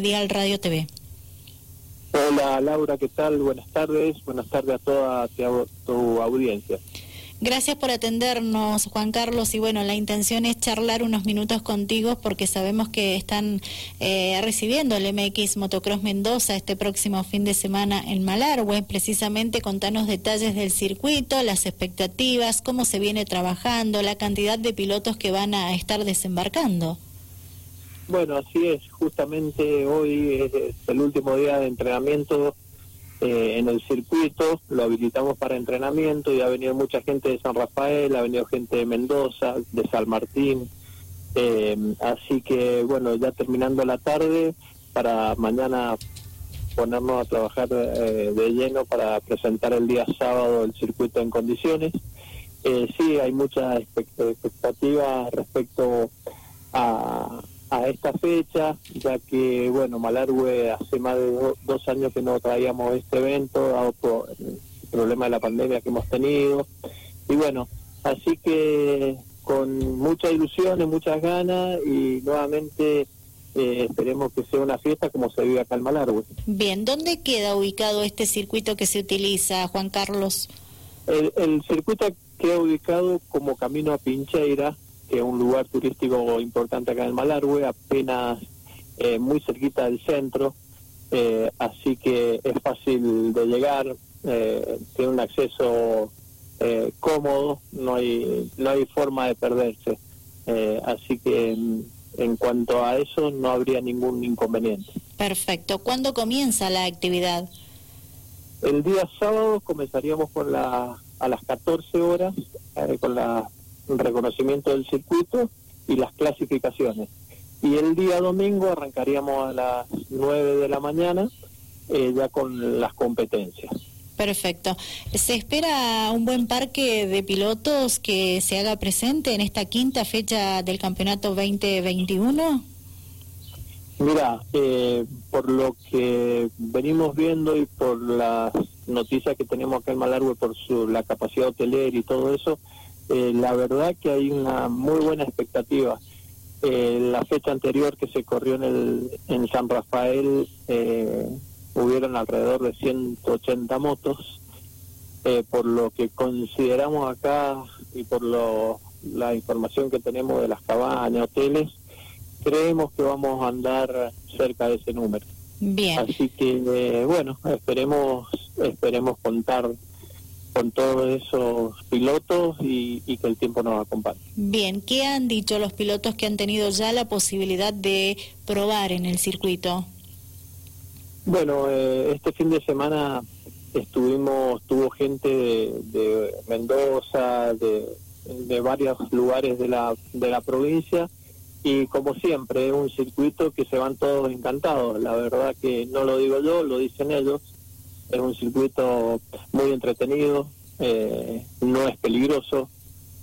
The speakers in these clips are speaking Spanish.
Dial Radio TV. Hola Laura, ¿qué tal? Buenas tardes. Buenas tardes a toda tu audiencia. Gracias por atendernos, Juan Carlos. Y bueno, la intención es charlar unos minutos contigo porque sabemos que están eh, recibiendo el MX Motocross Mendoza este próximo fin de semana en Malargüe. Precisamente contanos detalles del circuito, las expectativas, cómo se viene trabajando, la cantidad de pilotos que van a estar desembarcando. Bueno, así es. Justamente hoy es el último día de entrenamiento eh, en el circuito, lo habilitamos para entrenamiento y ha venido mucha gente de San Rafael, ha venido gente de Mendoza, de San Martín, eh, así que bueno, ya terminando la tarde, para mañana ponernos a trabajar eh, de lleno para presentar el día sábado el circuito en condiciones. sí, hay muchas expectativas respecto a, a esta fecha, ya que, bueno, Malargüe hace más de dos años que no traíamos este evento, dado por el problema de la pandemia que hemos tenido. Y bueno, así que con mucha ilusión y muchas ganas y nuevamente eh, esperemos que sea una fiesta como se vive acá en Malargüe. Bien, ¿dónde queda ubicado este circuito que se utiliza, Juan Carlos? El, el circuito queda ubicado como camino a Pincheira, es un lugar turístico importante acá en Malargüe, apenas eh, muy cerquita del centro, eh, así que es fácil de llegar, eh, tiene un acceso cómodo, no hay, no hay forma de perderse. así que en, en cuanto a eso no habría ningún inconveniente. Perfecto. ¿Cuándo comienza la actividad? El día sábado comenzaríamos con la, a las 14 horas con reconocimiento del circuito y las clasificaciones. Y el día domingo arrancaríamos a las 9 de la mañana eh, ya con las competencias. Perfecto. ¿Se espera un buen parque de pilotos que se haga presente en esta quinta fecha del campeonato 2021? Mira, eh, por lo que venimos viendo y por las noticias que tenemos acá en Malargue por su, la capacidad hotelera y todo eso, eh, la verdad que hay una muy buena expectativa. Eh, la fecha anterior que se corrió en, el, en San Rafael eh, hubieron alrededor de 180 motos, por lo que consideramos acá y por lo, la información que tenemos de las cabañas, hoteles, creemos que vamos a andar cerca de ese número. Bien. Así que bueno, esperemos esperemos contar con todos esos pilotos y, que el tiempo nos acompañe. Bien, ¿qué han dicho los pilotos que han tenido ya la posibilidad de probar en el circuito? Bueno, eh, este fin de semana estuvimos, tuvo gente de, Mendoza, de, de, varios lugares de la, de la provincia y como siempre es un circuito que se van todos encantados. La verdad que no lo digo yo, lo dicen ellos es un circuito muy entretenido, eh, no es peligroso,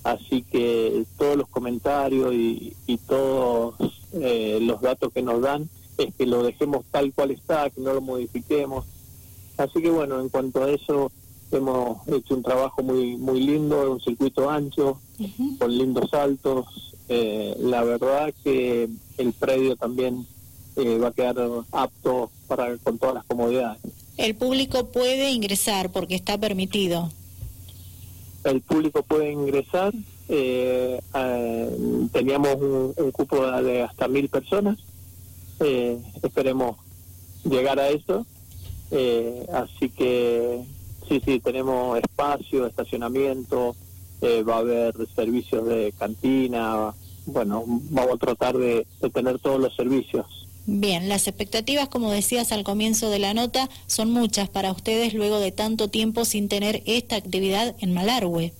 así que todos los comentarios y, todos eh, los datos que nos dan es que lo dejemos tal cual está, que no lo modifiquemos. Así que bueno, en cuanto a eso, hemos hecho un trabajo muy muy lindo, es un circuito ancho, con lindos saltos. Eh, la verdad que el predio también va a quedar apto para con todas las comodidades. El público puede ingresar porque está permitido. El público puede ingresar. Eh, teníamos un, cupo de hasta mil personas. Eh, esperemos llegar a eso. Eh, así que sí, sí, tenemos espacio, estacionamiento, va a haber servicios de cantina. Bueno, vamos a tratar de tener todos los servicios Bien, las expectativas, como decías al comienzo de la nota, son muchas para ustedes luego de tanto tiempo sin tener esta actividad en Malargüe.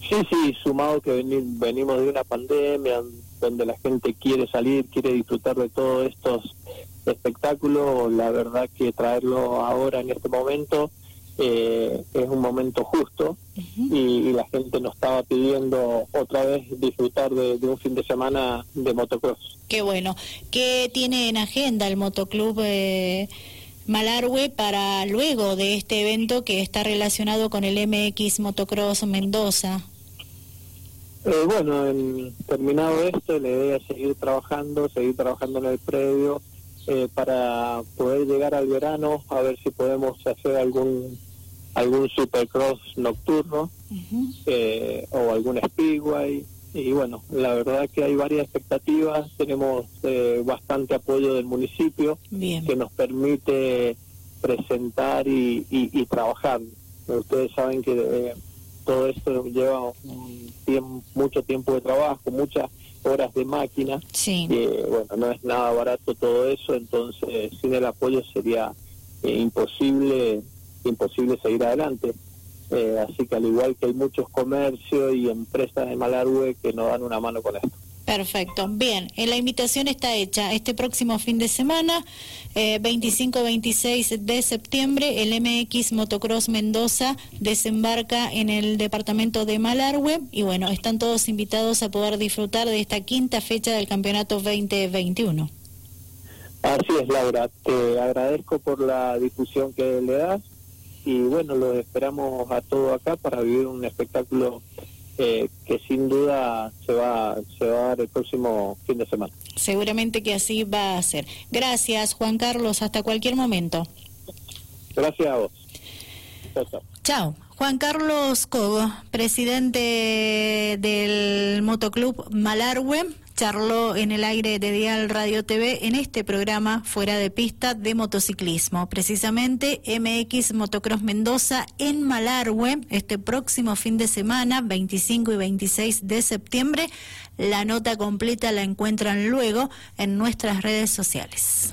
Sí, sí, sumado que venimos de una pandemia donde la gente quiere salir, quiere disfrutar de todos estos espectáculos, la verdad que traerlo ahora en este momento eh, es un momento justo y, la gente nos estaba pidiendo otra vez disfrutar de, un fin de semana de motocross. Qué bueno. ¿Qué tiene en agenda el motoclub eh, Malargüe para luego de este evento que está relacionado con el MX Motocross Mendoza? Eh, bueno, en, terminado esto, la idea es seguir trabajando, seguir trabajando en el predio, eh, para poder llegar al verano, a ver si podemos hacer algún algún supercross nocturno eh, o algún speedway. Y bueno, la verdad que hay varias expectativas, tenemos eh, bastante apoyo del municipio que nos permite presentar y, y, trabajar. Ustedes saben que eh, todo esto lleva un tiempo, mucho tiempo de trabajo, muchas horas de máquina. Sí. bueno, no es nada barato todo eso, entonces sin el apoyo sería imposible imposible seguir adelante. Eh, así que al igual que hay muchos comercios y empresas de Malargüe que nos dan una mano con esto. Perfecto. Bien, eh, la invitación está hecha. Este próximo fin de semana, 25-26 eh, de septiembre, el MX Motocross Mendoza desembarca en el departamento de Malargüe y bueno, están todos invitados a poder disfrutar de esta quinta fecha del campeonato 2021. Así es, Laura. Te agradezco por la difusión que le das y bueno, lo esperamos a todo acá para vivir un espectáculo eh, que sin duda se va, se va a dar el próximo fin de semana. Seguramente que así va a ser. Gracias, Juan Carlos. Hasta cualquier momento. Gracias a vos. Chao. chao. Juan Carlos Cogo, presidente del Motoclub Malargüe, charló en el aire de Dial Radio TV en este programa Fuera de Pista de Motociclismo. Precisamente MX Motocross Mendoza en Malargüe este próximo fin de semana, 25 y 26 de septiembre. La nota completa la encuentran luego en nuestras redes sociales.